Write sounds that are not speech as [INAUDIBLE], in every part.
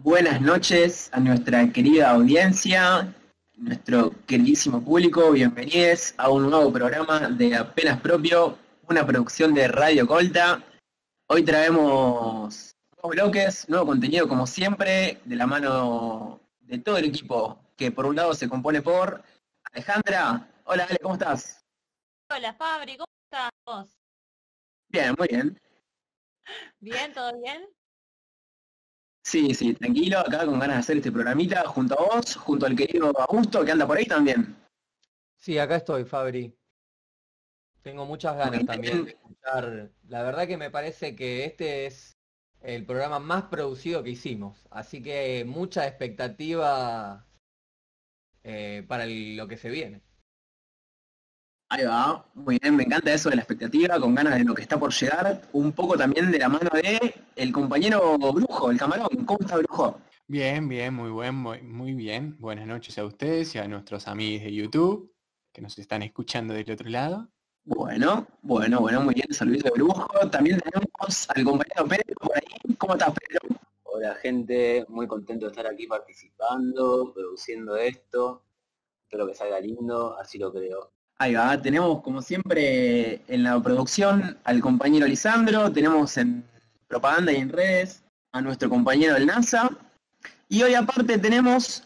Buenas noches a nuestra querida audiencia, nuestro queridísimo público, bienvenidos a un nuevo programa de Apenas Propio, una producción de Radio Colta. Hoy traemos nuevos bloques, nuevo contenido como siempre, de la mano de todo el equipo, que por un lado se compone por Alejandra. Hola Ale, ¿cómo estás? Hola Fabri, ¿cómo estás vos? Bien, muy bien. ¿Bien? ¿Todo bien? Sí, sí, tranquilo, acá con ganas de hacer este programita junto a vos, junto al querido Augusto que anda por ahí también. Sí, acá estoy, Fabri. Tengo muchas ganas también de escuchar. La verdad que me parece que este es el programa más producido que hicimos, así que mucha expectativa eh, para el- lo que se viene. Ahí va, muy bien, me encanta eso de la expectativa, con ganas de lo que está por llegar, un poco también de la mano de el compañero Brujo, el camarón. ¿Cómo está Brujo? Bien, bien, muy buen, muy, muy bien. Buenas noches a ustedes y a nuestros amigos de YouTube que nos están escuchando del otro lado. Bueno, bueno, bueno, muy bien, saludito de Brujo. También tenemos al compañero Pedro por ahí. ¿Cómo estás, Pedro? Hola gente, muy contento de estar aquí participando, produciendo esto. Espero que salga lindo, así lo creo. Ahí va, tenemos como siempre en la producción al compañero Lisandro, tenemos en propaganda y en redes a nuestro compañero del NASA. Y hoy aparte tenemos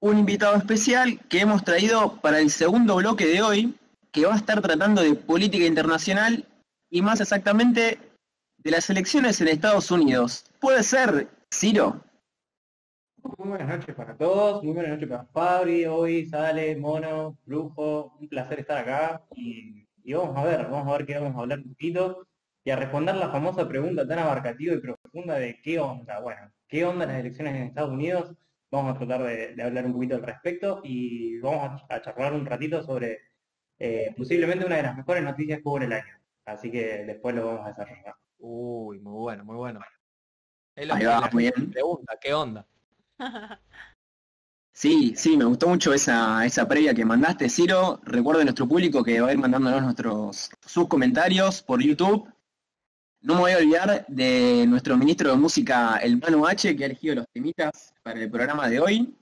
un invitado especial que hemos traído para el segundo bloque de hoy, que va a estar tratando de política internacional y más exactamente de las elecciones en Estados Unidos. ¿Puede ser, Ciro? Muy buenas noches para todos, muy buenas noches para Fabri, hoy sale, Mono, Brujo, un placer estar acá y, y vamos a ver, vamos a ver qué vamos a hablar un poquito y a responder la famosa pregunta tan abarcativa y profunda de qué onda, bueno, qué onda las elecciones en Estados Unidos, vamos a tratar de, de hablar un poquito al respecto y vamos a, a charlar un ratito sobre eh, posiblemente una de las mejores noticias que hubo en el año, así que después lo vamos a desarrollar. Uy, muy bueno, muy bueno. Es lo Ahí que va, la muy bien. pregunta, ¿qué onda? Sí, sí, me gustó mucho esa, esa previa que mandaste, Ciro. Recuerdo a nuestro público que va a ir mandándonos nuestros, sus comentarios por YouTube. No me voy a olvidar de nuestro ministro de música, el Manu H, que ha elegido los temitas para el programa de hoy.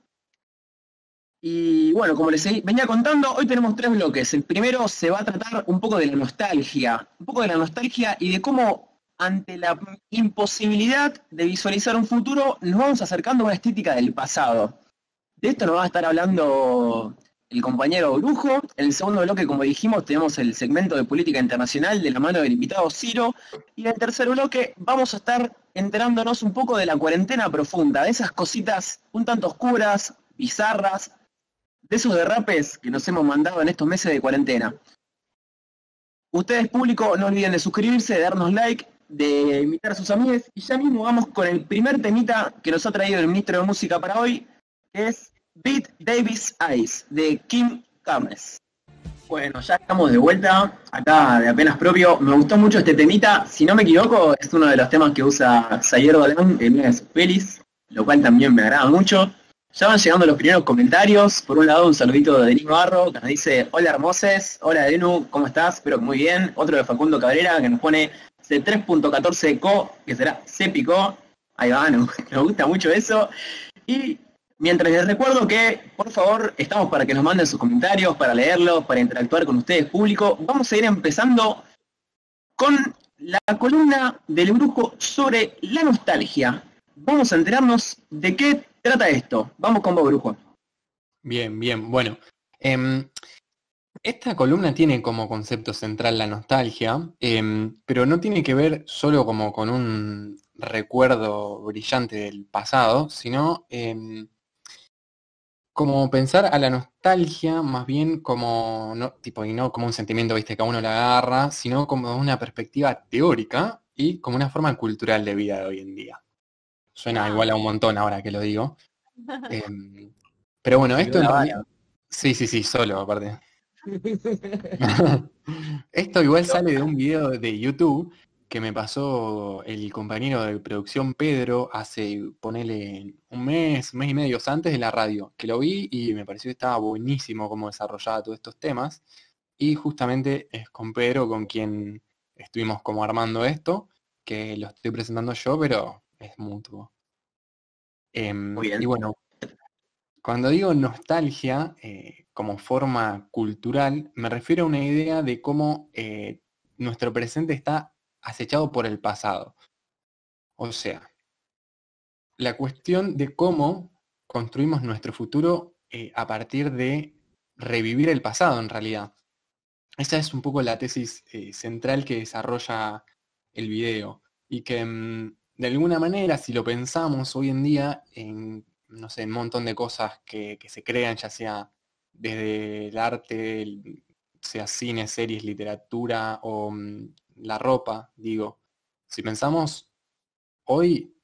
Y bueno, como les venía contando, hoy tenemos tres bloques. El primero se va a tratar un poco de la nostalgia, un poco de la nostalgia y de cómo ante la imposibilidad de visualizar un futuro, nos vamos acercando a una estética del pasado. De esto nos va a estar hablando el compañero Brujo. En el segundo bloque, como dijimos, tenemos el segmento de política internacional de la mano del invitado Ciro. Y en el tercer bloque vamos a estar enterándonos un poco de la cuarentena profunda, de esas cositas un tanto oscuras, bizarras, de esos derrapes que nos hemos mandado en estos meses de cuarentena. Ustedes, público, no olviden de suscribirse, de darnos like, de invitar a sus amigos. Y ya mismo vamos con el primer temita que nos ha traído el ministro de Música para hoy, que es Beat Davis Eyes, de Kim Kames. Bueno, ya estamos de vuelta, acá de apenas propio. Me gustó mucho este temita. Si no me equivoco, es uno de los temas que usa Sayer Dolan en una de sus pelis, lo cual también me agrada mucho. Ya van llegando los primeros comentarios. Por un lado, un saludito de Denis Barro, que nos dice, hola hermoses, hola Denu, ¿cómo estás? Espero que muy bien. Otro de Facundo Cabrera, que nos pone C3.14 Co, que será C picó. Ahí va, nos, [LAUGHS] nos gusta mucho eso. Y mientras les recuerdo que, por favor, estamos para que nos manden sus comentarios, para leerlos, para interactuar con ustedes, público. Vamos a ir empezando con la columna del brujo sobre la nostalgia. Vamos a enterarnos de qué trata esto. Vamos con vos, brujo. Bien, bien, bueno. em, esta columna tiene como concepto central la nostalgia, em, pero no tiene que ver solo como con un recuerdo brillante del pasado, sino em, como pensar a la nostalgia más bien como, no, tipo, y no como un sentimiento, viste, que a uno la agarra, sino como una perspectiva teórica y como una forma cultural de vida de hoy en día. Suena Ah. igual a un montón ahora que lo digo. [LAUGHS] Em, pero bueno, esto en realidad-. Sí, sí, sí, solo aparte. [LAUGHS] Esto igual sale de un video de YouTube que me pasó el compañero de producción Pedro hace, ponele, un mes, un mes y medio antes de la radio, que lo vi y me pareció que estaba buenísimo cómo desarrollaba todos estos temas. Y justamente es con Pedro con quien estuvimos como armando esto, que lo estoy presentando yo, pero es mutuo. Em, Muy bien. y bueno, cuando digo nostalgia eh, como forma cultural, me refiero a una idea de cómo eh, nuestro presente está acechado por el pasado. O sea, la cuestión de cómo construimos nuestro futuro eh, a partir de revivir el pasado en realidad. Esa es un poco la tesis eh, central que desarrolla el video y que mm, de alguna manera, si lo pensamos hoy en día en, no sé, un montón de cosas que, que se crean, ya sea desde el arte, el- sea cine, series, literatura o mm, la ropa, digo, si pensamos hoy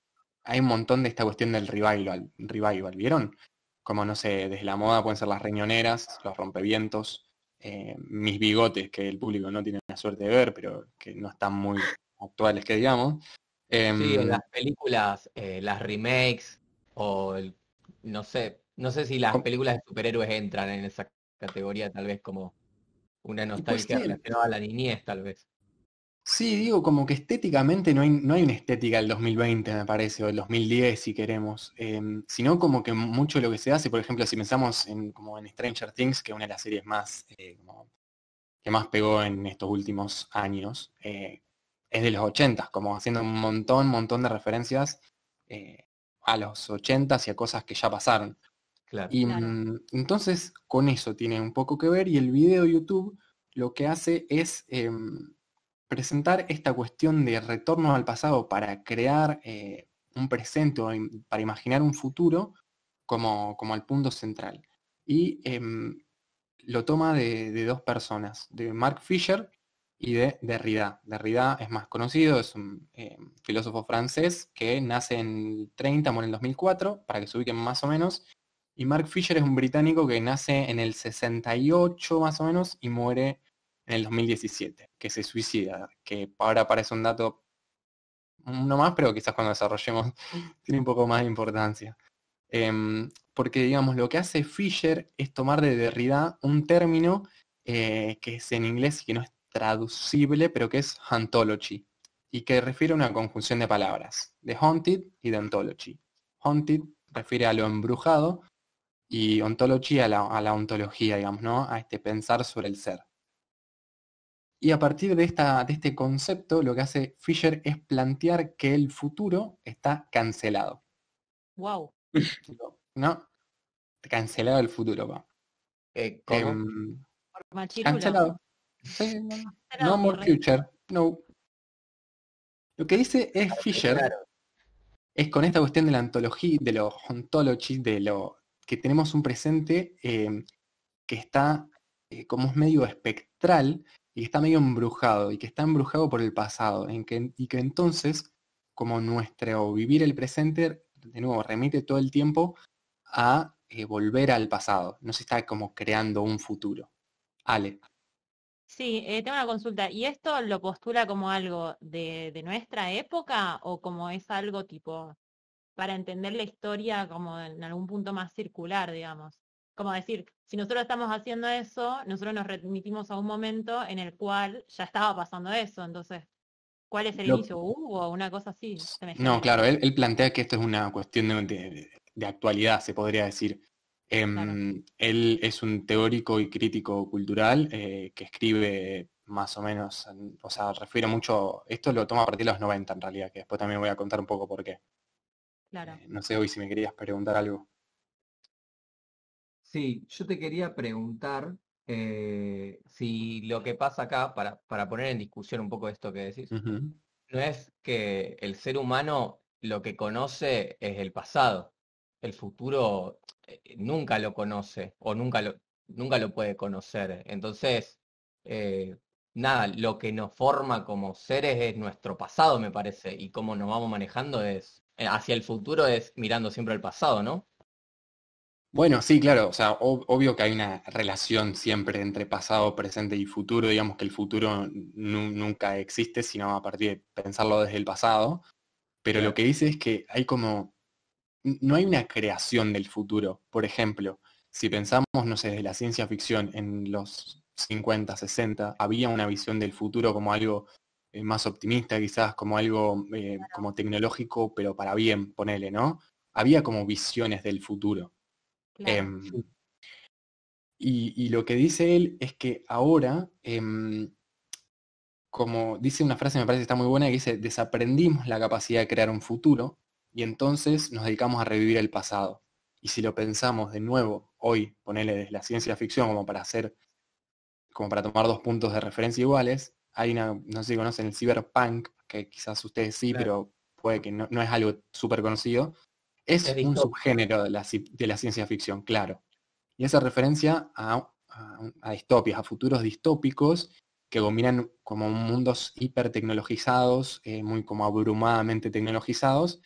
hay un montón de esta cuestión del revival, revival, ¿vieron? Como, no sé, desde la moda pueden ser las riñoneras, los rompevientos, eh, mis bigotes, que el público no tiene la suerte de ver, pero que no están muy actuales, que digamos. Em, Sí, o las películas, eh, las remakes, o el- no sé, no sé si las películas de superhéroes entran en esa categoría, tal vez como una nostalgia ser. relacionada a la niñez, tal vez. Sí, digo, como que estéticamente no hay, no hay una estética del 2020, me parece, o del 2010, si queremos, em, sino como que mucho de lo que se hace, por ejemplo, si pensamos en, como en Stranger Things, que es una de las series más, eh, como que más pegó en estos últimos años, eh, es de los 80, como haciendo un montón, montón de referencias eh, a los 80 y a cosas que ya pasaron. Claro. Y Claro. mm, entonces con eso tiene un poco que ver y el video de YouTube lo que hace es em, presentar esta cuestión de retorno al pasado para crear eh, un presente o im- para imaginar un futuro como, como el punto central. Y em, lo toma de, de dos personas, de Mark Fisher y de Derrida. Derrida es más conocido, es un eh, filósofo francés que nace en el 30, muere en el 2004, para que se ubiquen más o menos. Y Mark Fisher es un británico que nace en el 68 más o menos y muere en el 2017, que se suicida, que ahora parece un dato no más, pero quizás cuando desarrollemos [LAUGHS] tiene un poco más de importancia. Em, porque, digamos, lo que hace Fisher es tomar de Derrida un término eh, que es en inglés y que no es traducible, pero que es hauntology, y que refiere a una conjunción de palabras, de haunted y de ontology. Haunted refiere a lo embrujado y ontology a la, a la ontología, digamos, ¿no? A este pensar sobre el ser. Y a partir de, esta, de este concepto, lo que hace Fisher es plantear que el futuro está cancelado. Wow. ¿No? Cancelado el futuro, pa. Eh. Em, cancelado. Sí, no, no. Cancelado, No more future. No. Lo que dice es Fisher Claro. es con esta cuestión de la antología, de lo ontology, de lo que tenemos un presente eh, que está eh, como es medio espectral y está medio embrujado y que está embrujado por el pasado en que, y que entonces como nuestro vivir el presente de nuevo remite todo el tiempo a eh, volver al pasado, no se está como creando un futuro. Ale. Sí, tengo una consulta. ¿Y esto lo postula como algo de nuestra época o como es algo tipo para entender la historia como en algún punto más circular, digamos? Como decir, si nosotros estamos haciendo eso, nosotros nos remitimos a un momento en el cual ya estaba pasando eso. Entonces, ¿cuál es el Lo- inicio? ¿Hubo una cosa así? No, claro, él, él plantea que esto es una cuestión de, de- de actualidad, se podría decir. Em, Claro. Él es un teórico y crítico cultural eh, que escribe más o menos, en- o sea, refiere mucho, esto lo toma a partir de los 90 en realidad, que después también voy a contar un poco por qué. Claro. Eh, no sé hoy si me querías preguntar algo. Sí, yo te quería preguntar eh, si lo que pasa acá, para, para poner en discusión un poco esto que decís, no es que el ser humano lo que conoce es el pasado. El futuro eh, nunca lo conoce o nunca lo, nunca lo puede conocer. Entonces, eh, nada, lo que nos forma como seres es nuestro pasado, me parece, y cómo nos vamos manejando es, hacia el futuro es mirando siempre el pasado, ¿no? Bueno, sí, claro, o sea, ob- obvio que hay una relación siempre entre pasado, presente y futuro, digamos que el futuro nu- nunca existe, sino a partir de pensarlo desde el pasado, pero lo que dice es que hay como, no hay una creación del futuro. Por ejemplo, si pensamos, no sé, desde la ciencia ficción en los 50, 60, había una visión del futuro como algo eh, más optimista, quizás como algo eh, como tecnológico, pero para bien, ponele, ¿no? había como visiones del futuro. Claro. Em, y, y lo que dice él es que ahora, em, como dice una frase, me parece que está muy buena, que dice, desaprendimos la capacidad de crear un futuro y entonces nos dedicamos a revivir el pasado. Y si lo pensamos de nuevo, hoy, ponerle desde la ciencia ficción como para hacer, como para tomar dos puntos de referencia iguales, hay una, no sé si conocen el cyberpunk, que quizás ustedes sí, Claro. pero puede que no, no es algo súper conocido. Es, un subgénero de la, de la ciencia ficción, claro. Y hace referencia a, a- a distopias, a futuros distópicos que combinan como mundos hipertecnologizados, eh, muy como abrumadamente tecnologizados.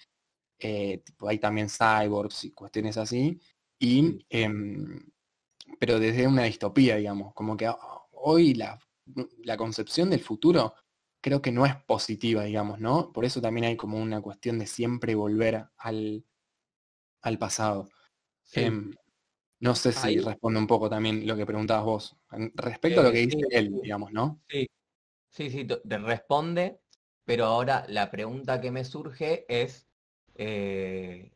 eh, tipo, hay también cyborgs y cuestiones así. Y, em, pero desde una distopía, digamos, como que a- hoy la, la concepción del futuro creo que no es positiva, digamos, ¿no? Por eso también hay como una cuestión de siempre volver al, al pasado. Sí. Em, no sé si Ahí- responde un poco también lo que preguntabas vos, respecto a lo Eh, que dice él, digamos, ¿no? Sí, sí, sí, te responde, pero ahora la pregunta que me surge es, eh,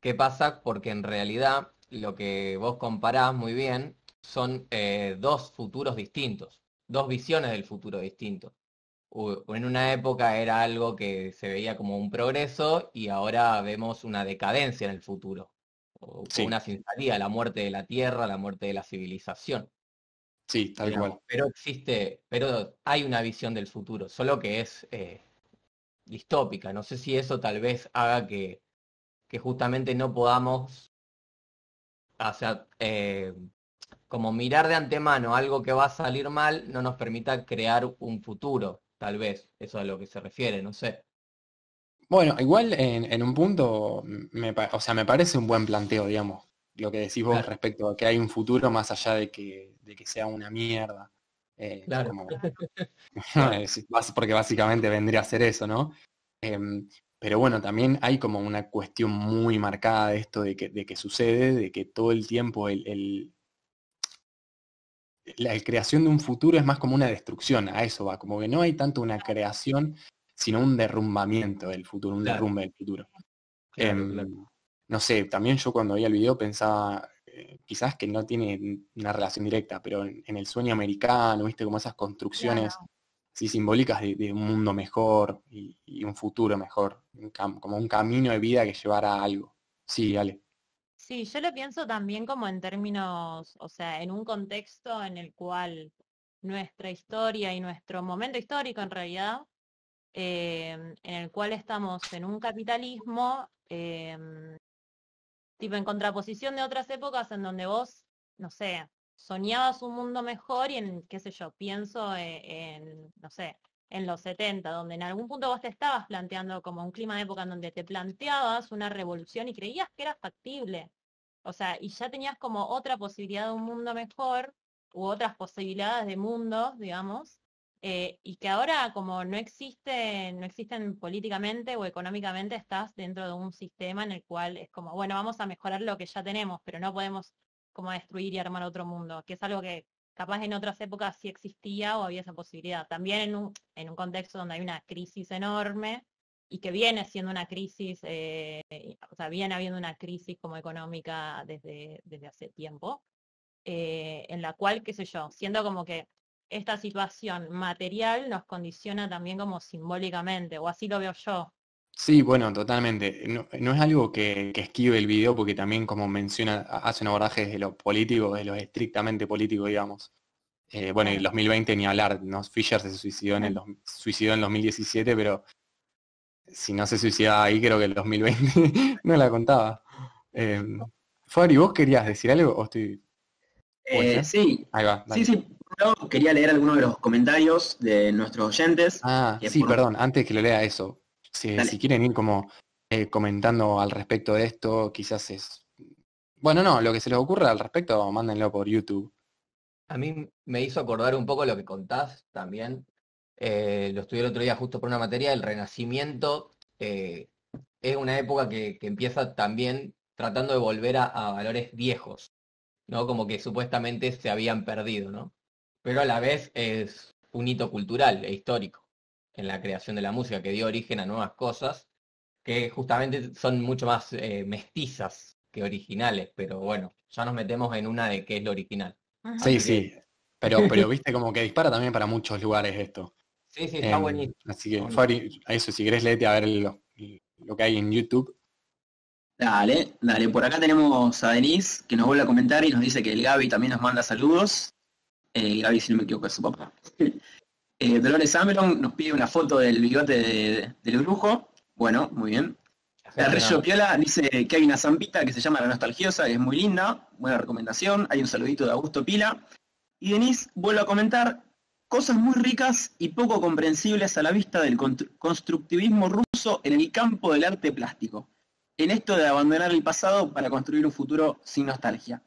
¿qué pasa? Porque en realidad lo que vos comparás muy bien son eh, dos futuros distintos, dos visiones del futuro distintos. En una época era algo que se veía como un progreso y ahora vemos una decadencia en el futuro, o Sí. una sinceridad, la muerte de la tierra, la muerte de la civilización Sí, tal digamos, cual. Pero existe, pero hay una visión del futuro, solo que es eh, distópica. No sé si eso tal vez haga que, que justamente no podamos, o sea, eh, como mirar de antemano algo que va a salir mal, no nos permita crear un futuro, tal vez. Eso es a lo que se refiere, no sé. Bueno, igual en, en un punto, me, o sea, me parece un buen planteo, digamos, lo que decís vos Claro. respecto a que hay un futuro más allá de que, de que sea una mierda. eh, Claro. como- [LAUGHS] [LAUGHS] porque básicamente vendría a ser eso, ¿no? Em, pero bueno, también hay como una cuestión muy marcada de esto de que, de que sucede, de que todo el tiempo el, el- la creación de un futuro es más como una destrucción, a eso va, como que no hay tanto una creación, sino un derrumbamiento del futuro, un Claro. derrumbe del futuro. Claro, Em, claro. No sé, también yo cuando veía el video pensaba, eh, quizás que no tiene una relación directa, pero en, en el sueño americano, viste, como esas construcciones así simbólicas de, de un mundo mejor y, y un futuro mejor, un como un camino de vida que llevara a algo. Sí, Ale. Sí, yo lo pienso también como en términos, o sea, en un contexto en el cual nuestra historia y nuestro momento histórico en realidad, eh, en el cual estamos en un capitalismo, eh, tipo en contraposición de otras épocas en donde vos, no sé, soñabas un mundo mejor y en, qué sé yo, pienso eh, en, no sé, en los 70, donde en algún punto vos te estabas planteando como un clima de época en donde te planteabas una revolución y creías que era factible. O sea, y ya tenías como otra posibilidad de un mundo mejor u otras posibilidades de mundos, digamos, eh, y que ahora como no existen, no existen políticamente o económicamente, estás dentro de un sistema en el cual es como, bueno, vamos a mejorar lo que ya tenemos, pero no podemos como destruir y armar otro mundo, que es algo que capaz en otras épocas sí existía o había esa posibilidad. También en un, en un contexto donde hay una crisis enorme y que viene siendo una crisis, eh, o sea, viene habiendo una crisis como económica desde, desde hace tiempo, eh, en la cual, qué sé yo, siendo como que esta situación material nos condiciona también como simbólicamente, o así lo veo yo. Sí, bueno, totalmente. No, no es algo que, que esquive el video porque también como menciona, hace un abordaje desde lo político, de lo estrictamente político, digamos. Eh, bueno, en el 2020 ni hablar, ¿no? Fisher se suicidó en el, suicidó en 2017, pero si no se suicidaba ahí, creo que el 2020 [LAUGHS] no la contaba. Eh, Fabri, ¿vos querías decir algo o estoy...? ¿Puede Eh, sí, Ahí va, sí, sí. Yo quería leer algunos de los comentarios de nuestros oyentes. Ah, sí, por- perdón, antes que lo lea eso, si quieren ir como eh, comentando al respecto de esto, quizás es... Bueno, no, lo que se les ocurra al respecto, mándenlo por YouTube. A mí me hizo acordar un poco lo que contás también. Eh, lo estudié el otro día justo por una materia, el Renacimiento eh, es una época que, que empieza también tratando de volver a, a valores viejos, ¿no? Como que supuestamente se habían perdido, ¿no? Pero a la vez es un hito cultural e histórico en la creación de la música que dio origen a nuevas cosas que justamente son mucho más eh, mestizas que originales, pero bueno, ya nos metemos en una de qué es lo original. Sí, sí. Pero, pero viste como que dispara también para muchos lugares esto. Sí, sí, está Em, buenísimo. Así que, Fabri, a eso, si querés leete a ver lo, lo que hay en YouTube. Dale, dale. Por acá tenemos a Denise, que nos vuelve a comentar y nos dice que el Gaby también nos manda saludos. El Gaby, si no me equivoco, es su papá. [LAUGHS] Eh, Dolores Ameron nos pide una foto del bigote de- del brujo. Bueno, muy bien. Arrillo Piola dice que hay una zampita que se llama La Nostalgiosa, que es muy linda, buena recomendación. Hay un saludito de Augusto Pila. Y Denise vuelve a comentar cosas muy ricas y poco comprensibles a la vista del constru- constructivismo ruso en el campo del arte plástico. En esto de abandonar el pasado para construir un futuro sin nostalgia.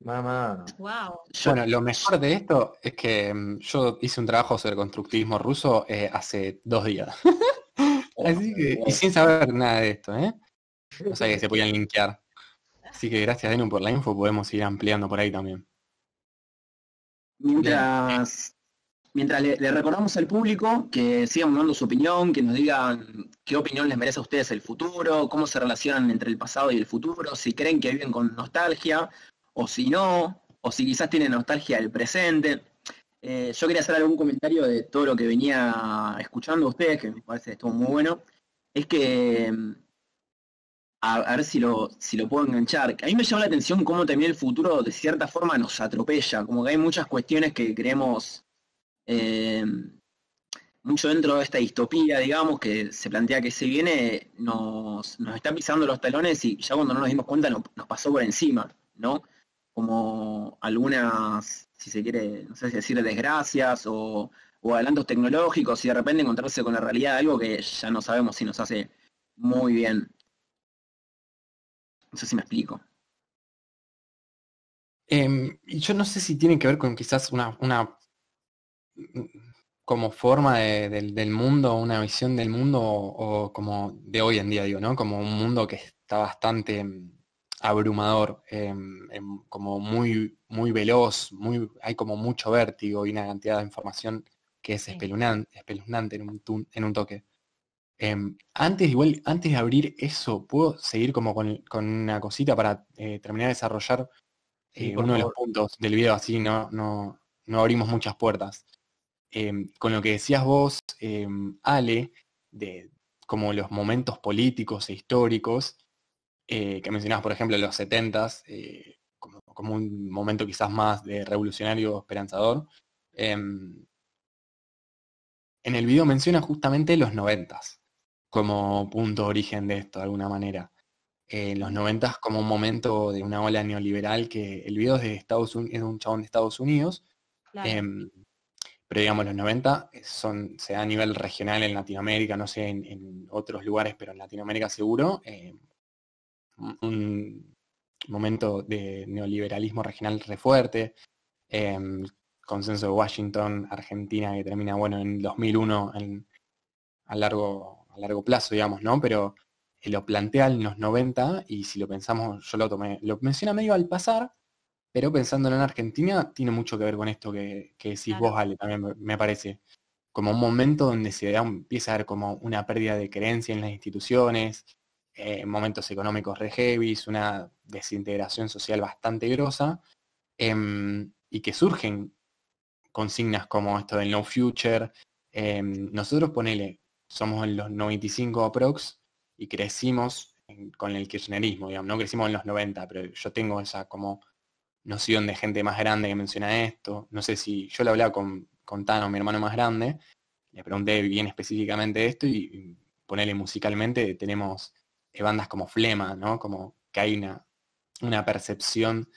Mamá. Wow. Yo- Bueno, lo mejor de esto es que mm, yo hice un trabajo sobre constructivismo ruso eh, hace dos días. [LAUGHS] Así que, y sin saber nada de esto, ¿eh? O sea que se podían linkear. Así que gracias, Denu, por la info. Podemos ir ampliando por ahí también. Mientras, mientras le, recordamos al público que sigan dando su opinión, que nos digan qué opinión les merece a ustedes el futuro, cómo se relacionan entre el pasado y el futuro, si creen que viven con nostalgia, o si no, o si quizás tienen nostalgia del presente. Eh, yo quería hacer algún comentario de todo lo que venía escuchando ustedes, que me parece que estuvo muy bueno. Es que, a, a ver si lo, si lo puedo enganchar, a mí me llama la atención cómo también el futuro de cierta forma nos atropella, como que hay muchas cuestiones que creemos eh, mucho dentro de esta distopía, digamos, que se plantea que se viene, nos, nos está pisando los talones y ya cuando no nos dimos cuenta nos, pasó por encima, ¿no? Como algunas, si se quiere, no sé si decir desgracias o, o adelantos tecnológicos y de repente encontrarse con la realidad de algo que ya no sabemos si nos hace muy bien. No sé si me explico. Y yo no sé si tiene que ver con quizás una, una como forma de- del, del mundo, una visión del mundo o, o como de hoy en día, digo, ¿no? Como un mundo que está bastante mm, abrumador, em, em, como muy, muy veloz, muy, hay como mucho vértigo y una cantidad de información que es espeluznante, espeluznante en un, tun- en un toque. Em, antes, igual, antes de abrir eso, ¿puedo seguir como con, con una cosita para eh, terminar de desarrollar Sí, eh, uno de los puntos del video, así no, no, no abrimos muchas puertas. Em, con lo que decías vos, em, Ale, de como los momentos políticos e históricos, eh, que mencionabas, por ejemplo, los 70s, eh, como, como un momento quizás más de revolucionario esperanzador. em, en el video menciona justamente los 90s como punto de origen de esto, de alguna manera eh, en los 90 como un momento de una ola neoliberal que el video es de Estados Unidos, es un chabón de Estados Unidos, Claro. Pero digamos los 90 son, se da a nivel regional en Latinoamérica, no sé en, otros lugares, pero en Latinoamérica seguro, un, un momento de neoliberalismo regional re fuerte, em, consenso de Washington, Argentina que termina, bueno, en 2001 en- a largo, a largo plazo, digamos, ¿no? Pero eh, lo plantea en los 90 y si lo pensamos, yo lo tomé, lo menciona medio al pasar, pero pensándolo en Argentina, tiene mucho que ver con esto que, que decís Claro. vos, Ale, también me, parece. Como un momento donde se da, empieza a haber como una pérdida de creencia en las instituciones, eh, momentos económicos re una desintegración social bastante grosa, em, y que surgen consignas como esto del no future. em, nosotros ponele, somos en los 95 aprox y crecimos en- con el kirchnerismo, digamos, no crecimos en los 90, pero yo tengo esa como noción de gente más grande que menciona esto. No sé si yo lo hablaba con, con Tano, mi hermano más grande, le pregunté bien específicamente esto y, y ponele musicalmente, tenemos eh, bandas como Flema, ¿no? Como que hay una, una percepción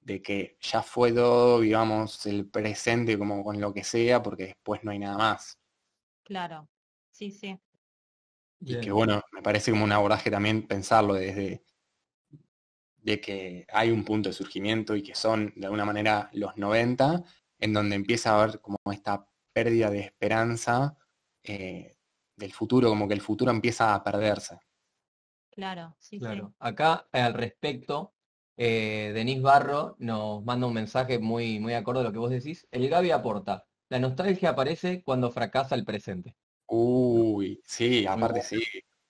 de que ya fue todo, vivamos el presente como con lo que sea, porque después no hay nada más. Claro. Sí, sí. Y Bien. que bueno, me parece como un abordaje también pensarlo desde de que hay un punto de surgimiento y que son de alguna manera los 90, en donde empieza a haber como esta pérdida de esperanza eh, del futuro, como que el futuro empieza a perderse. Claro. Sí, Claro. Acá al respecto, eh, Denise Barro nos manda un mensaje muy, muy acorde a lo que vos decís. El Gaby aporta. La nostalgia aparece cuando fracasa el presente. Uy, sí, aparte sí.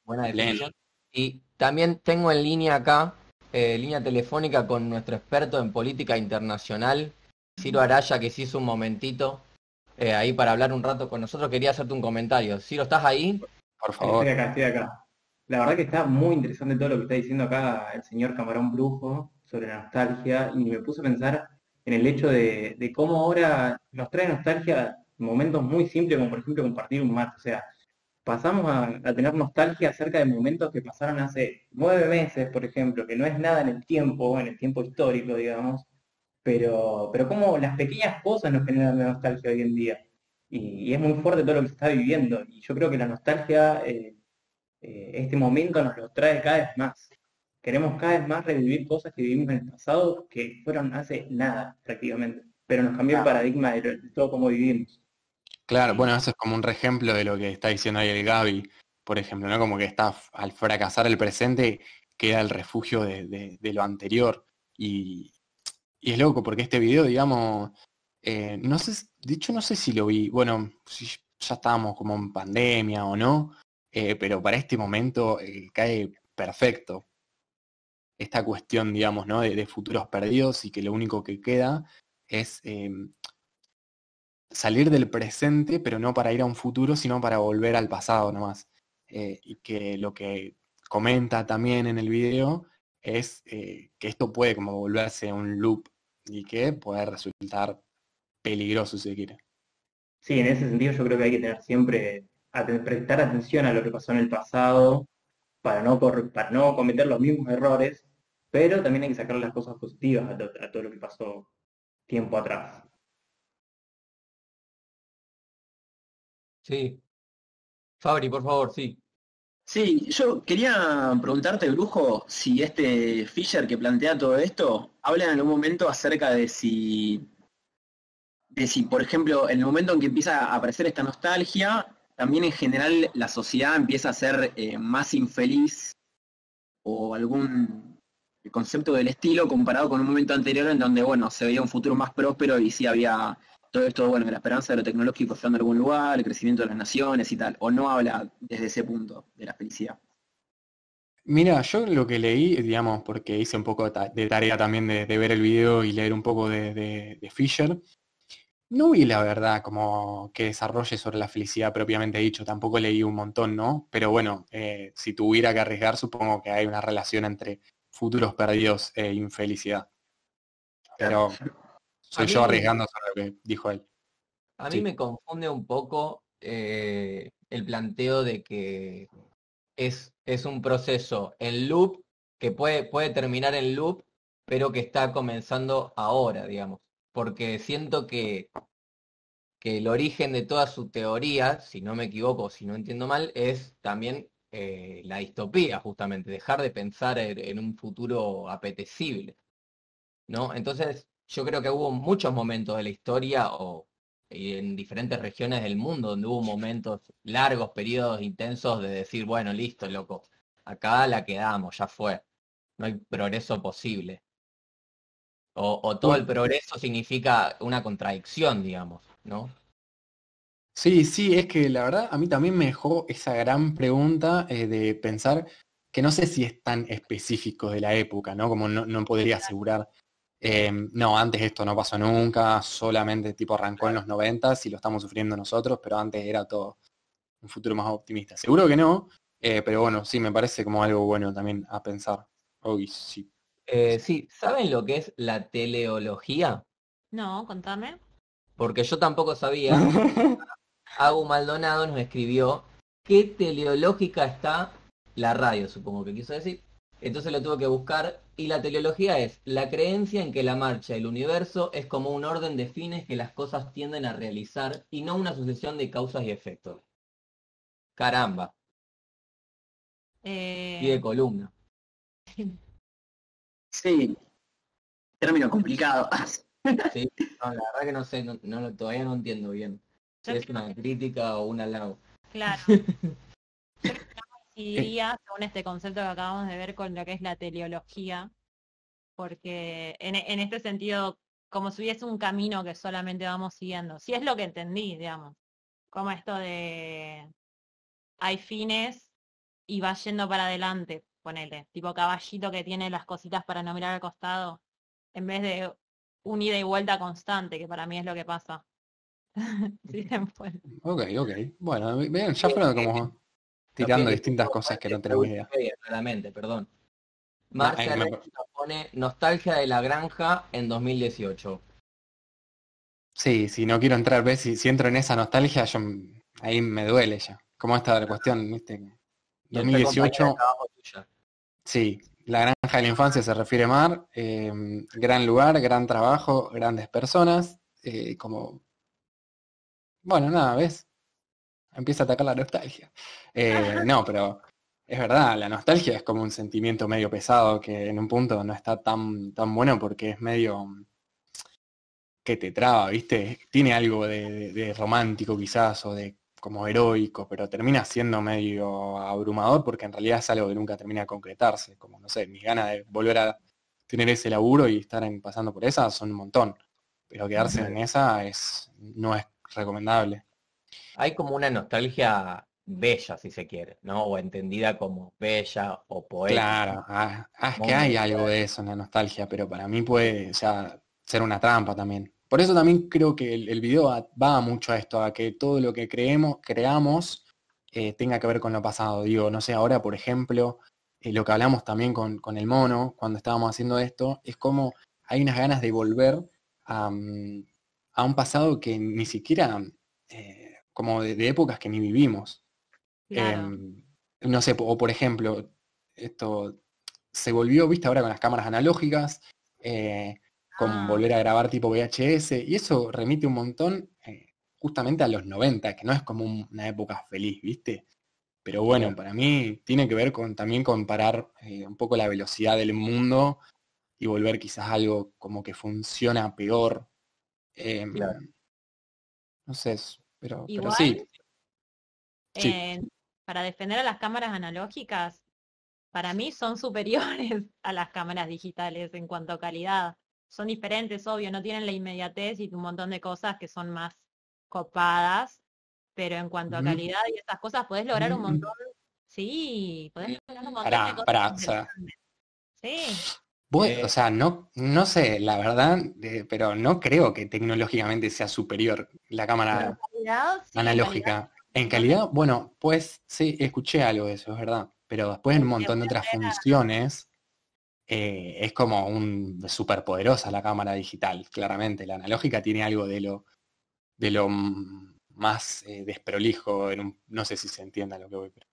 Buena Pleno. definición. Y también tengo en línea acá, eh, línea telefónica con nuestro experto en política internacional, Ciro Araya, que se hizo un momentito eh, ahí para hablar un rato con nosotros. Quería hacerte un comentario. Ciro, ¿estás ahí? Por favor. Estoy acá, estoy acá. La verdad que está muy interesante todo lo que está diciendo acá el señor Camarón Brujo sobre la nostalgia y me puse a pensar en el hecho de, de cómo ahora nos trae nostalgia momentos muy simples como por ejemplo compartir un mate. O sea, pasamos a, a tener nostalgia acerca de momentos que pasaron hace nueve meses, por ejemplo, que no es nada en el tiempo, en el tiempo histórico, digamos, pero, pero como las pequeñas cosas nos generan la nostalgia hoy en día. Y, y es muy fuerte todo lo que se está viviendo. Y yo creo que la nostalgia, eh, eh, este momento nos lo trae cada vez más. Queremos cada vez más revivir cosas que vivimos en el pasado que fueron hace nada prácticamente. Pero nos cambió el paradigma de, de todo cómo vivimos. Claro, bueno, eso es como un ejemplo de lo que está diciendo ahí el Gaby, por ejemplo, ¿no? Como que está al fracasar el presente, queda el refugio de, lo anterior. Y, es loco, porque este video, digamos, eh, no sé, de hecho no sé si lo vi, bueno, si ya estábamos como en pandemia o no, eh, pero para este momento eh, cae perfecto esta cuestión, digamos, ¿no? De, de futuros perdidos y que lo único que queda es em, salir del presente, pero no para ir a un futuro, sino para volver al pasado nomás. Eh, y que lo que comenta también en el video es eh, que esto puede como volverse un loop y que puede resultar peligroso si se quiere. Sí, en ese sentido yo creo que hay que tener siempre, prestar atención a lo que pasó en el pasado para no, para no cometer los mismos errores, pero también hay que sacar las cosas positivas a todo lo que pasó tiempo atrás. Sí. Fabri, por favor, sí. Sí, yo quería preguntarte, Brujo, si este Fisher que plantea todo esto habla en algún momento acerca de si, de si, por ejemplo, en el momento en que empieza a aparecer esta nostalgia, también en general la sociedad empieza a ser eh, más infeliz o algún concepto del estilo comparado con un momento anterior en donde, bueno, se veía un futuro más próspero y sí había todo esto, bueno, la esperanza de lo tecnológico estando en algún lugar, el crecimiento de las naciones y tal, o no habla desde ese punto de la felicidad. Mira, yo lo que leí, digamos, porque hice un poco de ta- de tarea también de, de ver el video y leer un poco de, de- de Fisher, no vi la verdad como que desarrolle sobre la felicidad propiamente dicho, tampoco leí un montón, ¿no? Pero bueno, eh, si tuviera que arriesgar, supongo que hay una relación entre futuros perdidos e infelicidad. Pero soy yo arriesgando sobre lo que dijo él. A mí Sí. me confunde un poco eh, el planteo de que es, es un proceso en loop que puede, puede terminar en loop, pero que está comenzando ahora, digamos. Porque siento que, que el origen de toda su teoría, si no me equivoco, si no entiendo mal, es también eh, la distopía, justamente, dejar de pensar en, en un futuro apetecible. ¿No? Entonces, yo creo que hubo muchos momentos de la historia o y en diferentes regiones del mundo donde hubo momentos largos, periodos intensos de decir, bueno, listo, loco, acá la quedamos, ya fue, no hay progreso posible. O, o todo el progreso significa una contradicción, digamos, ¿no? Sí, sí, es que la verdad a mí también me dejó esa gran pregunta eh, de pensar que no sé si es tan específico de la época, ¿no? Como no, no podría asegurar, eh, no, antes esto no pasó nunca, solamente tipo arrancó en los 90 y lo estamos sufriendo nosotros, pero antes era todo un futuro más optimista. Seguro que no, eh, pero bueno, sí, me parece como algo bueno también a pensar. Uy, sí. Eh, sí, ¿saben lo que es la teleología? No, contame. Porque yo tampoco sabía. [LAUGHS] Agu Maldonado nos escribió qué teleológica está la radio, supongo que quiso decir. Entonces lo tuve que buscar y la teleología es la creencia en que la marcha del universo es como un orden de fines que las cosas tienden a realizar y no una sucesión de causas y efectos. Caramba, Eh, y de columna. Sí, término complicado. [LAUGHS] Sí, no, la verdad que no sé, no, no lo- todavía no entiendo bien. Si Yo es una crítica o un halago. Claro. [LAUGHS] No coincidiría según este concepto que acabamos de ver con lo que es la teleología, porque en, en este sentido, como si hubiese un camino que solamente vamos siguiendo. Si es lo que entendí, digamos, como esto de hay fines y va yendo para adelante, ponele, tipo caballito que tiene las cositas para no mirar al costado, en vez de un ida y vuelta constante, que para mí es lo que pasa. [LAUGHS] Sí. [LAUGHS] Ok, ok. Bueno, bien, ya fueron como tirando distintas cosas que no tenemos idea. Claramente, perdón. No, Marcia eh, me- Reich nos pone nostalgia de la granja en 2018. Sí, si no quiero entrar, ves, si, si entro en esa nostalgia, yo ahí me duele ya. Como esta la cuestión, viste, Y otra compañera 2018, de trabajo tuya. sí, la granja de la infancia se refiere a Mar, eh, gran lugar, gran trabajo, grandes personas, eh, como, bueno, nada, ves, empieza a atacar la nostalgia. Eh, no, pero es verdad, la nostalgia es como un sentimiento medio pesado que en un punto no está tan, tan bueno porque es medio que te traba, ¿viste? Tiene algo de, de- de romántico quizás o de como heroico, pero termina siendo medio abrumador porque en realidad es algo que nunca termina de concretarse. Como, no sé, mis ganas de volver a tener ese laburo y estar en- pasando por esa son un montón. Pero quedarse en esa es no es recomendable. Hay como una nostalgia bella, si se quiere, ¿no? O entendida como bella o poética. Claro, ah, ah, es que hay algo de eso en la nostalgia, pero para mí puede ya ser una trampa también. Por eso también creo que el, el video va, va mucho a esto, a que todo lo que creemos, creamos eh, tenga que ver con lo pasado. Digo, no sé, ahora por ejemplo, eh, lo que hablamos también con, con el mono, cuando estábamos haciendo esto, es como hay unas ganas de volver a, mm, a un pasado que ni siquiera, eh, como de, de épocas que ni vivimos. Claro. Em, no sé, o por ejemplo, esto se volvió, viste, ahora con las cámaras analógicas, eh, con Ah. volver a grabar tipo VHS, y eso remite un montón eh, justamente a los 90, que no es como un- una época feliz, ¿viste? Pero bueno, para mí tiene que ver con también comparar eh, un poco la velocidad del mundo y volver quizás algo como que funciona peor. em, Claro. No sé, es- pero, pero Igual, sí. Sí. para defender a las cámaras analógicas, para mí son superiores [LAUGHS] a las cámaras digitales en cuanto a calidad. Son diferentes, obvio, no tienen la inmediatez y un montón de cosas que son más copadas, pero en cuanto a calidad y esas cosas podés lograr un montón. Sí, podés lograr un montón Pará, de cosas pará, o sea. Sí, Bueno, Eh, o sea, no, no sé, la verdad, eh, pero no creo que tecnológicamente sea superior la cámara en calidad, sí, en calidad, analógica. En calidad, bueno, pues sí, escuché algo de eso, es verdad. Pero después en un montón de otras funciones, eh, es como un superpoderosa la cámara digital, claramente. La analógica tiene algo de lo, de lo más eh, desprolijo, en un- no sé si se entienda lo que voy, pero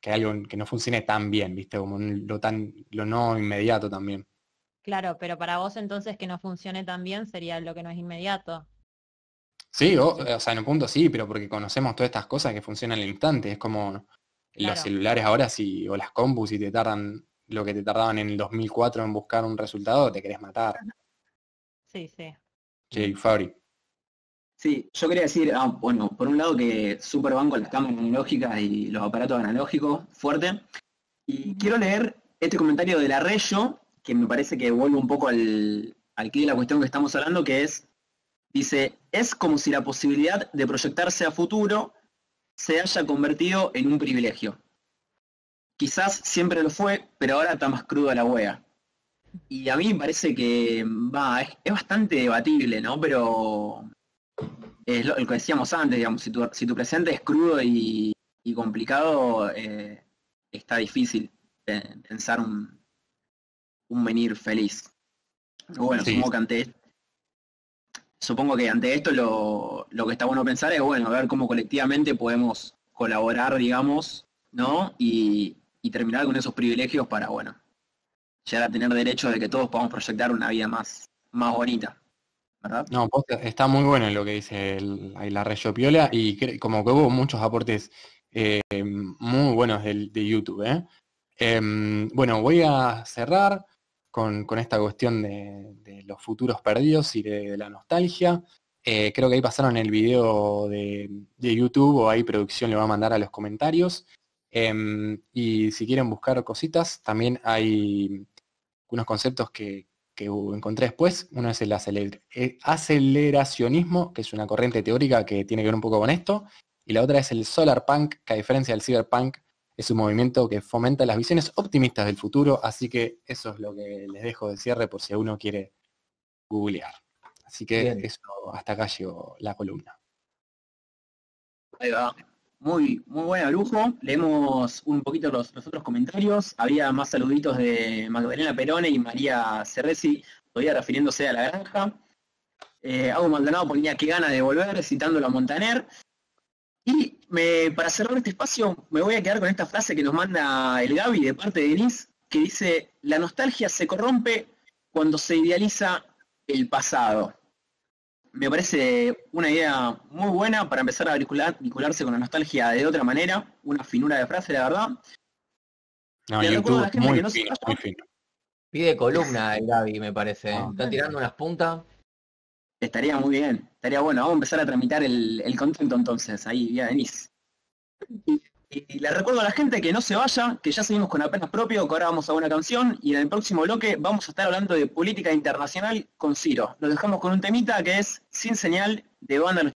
que algo que no funcione tan bien, viste, como un- lo tan, lo no inmediato también. Claro, pero para vos entonces que no funcione tan bien sería lo que no es inmediato. Sí, o, o sea, en un punto sí, pero porque conocemos todas estas cosas que funcionan al instante. Es como Claro. los celulares ahora, si, o las compus, si te tardan lo que te tardaban en el 2004 en buscar un resultado, te querés matar. Sí, sí. Che, Fabri. Sí, yo quería decir, ah, bueno, por un lado que súper banco las cámaras analógicas y los aparatos analógicos, fuerte. Y quiero leer este comentario de la que me parece que vuelve un poco al, al de la cuestión que estamos hablando, que es, dice, es como si la posibilidad de proyectarse a futuro se haya convertido en un privilegio. Quizás siempre lo fue, pero ahora está más cruda la wea. Y a mí me parece que va, es bastante debatible, ¿no? Pero es lo, que decíamos antes, digamos, si tu, si tu presente es crudo y, y complicado, eh, está difícil pensar un, un venir feliz. Pero bueno, Sí. supongo que ante supongo que ante esto lo, lo que está bueno pensar es bueno, a ver cómo colectivamente podemos colaborar, digamos, ¿no? Y, y terminar con esos privilegios para, bueno, llegar a tener derecho de que todos podamos proyectar una vida más, más bonita. No, está muy bueno lo que dice el, la Reyo Piola y como que hubo muchos aportes eh, muy buenos del- de, YouTube. ¿eh? Em, bueno, voy a cerrar con, con esta cuestión de, de los futuros perdidos y de, de la nostalgia. Eh, creo que ahí pasaron el video de, de YouTube o ahí producción le va a mandar a los comentarios. Em, y si quieren buscar cositas, también hay unos conceptos que, que encontré después. Uno es el eh, aceleracionismo, que es una corriente teórica que tiene que ver un poco con esto. Y la otra es el solar punk, que a diferencia del cyberpunk, es un movimiento que fomenta las visiones optimistas del futuro, así que eso es lo que les dejo de cierre por si uno quiere googlear. Así que Bien. eso, hasta acá llegó la columna. Ahí va. Muy, muy buena lujo. Leemos un poquito los, otros comentarios. Había más saluditos de Magdalena Perone y María Cerresi, todavía refiriéndose a la granja. Eh, Agua Maldonado ponía que gana de volver, citándolo a Montaner. Y para cerrar este espacio, me voy a quedar con esta frase que nos manda el Gaby de parte de Denise, que dice, la nostalgia se corrompe cuando se idealiza el pasado. Me parece una idea muy buena para empezar a vincular- vincularse con la nostalgia de otra manera, una finura de frase, la verdad. No, Le recuerdo a la YouTube, gente muy que no se fino, vaya. muy fino. Pide columna el Gaby, me parece. ¿eh? Ah. Está tirando unas puntas. Estaría muy bien, estaría bueno. Vamos a empezar a tramitar el, el contento entonces, ahí, vía Denise. Y, le recuerdo a la gente que no se vaya, que ya seguimos con apenas propio, que ahora vamos a una canción y en el próximo bloque vamos a estar hablando de política internacional con Ciro. Lo dejamos con un temita que es Sin Señal de Banda Los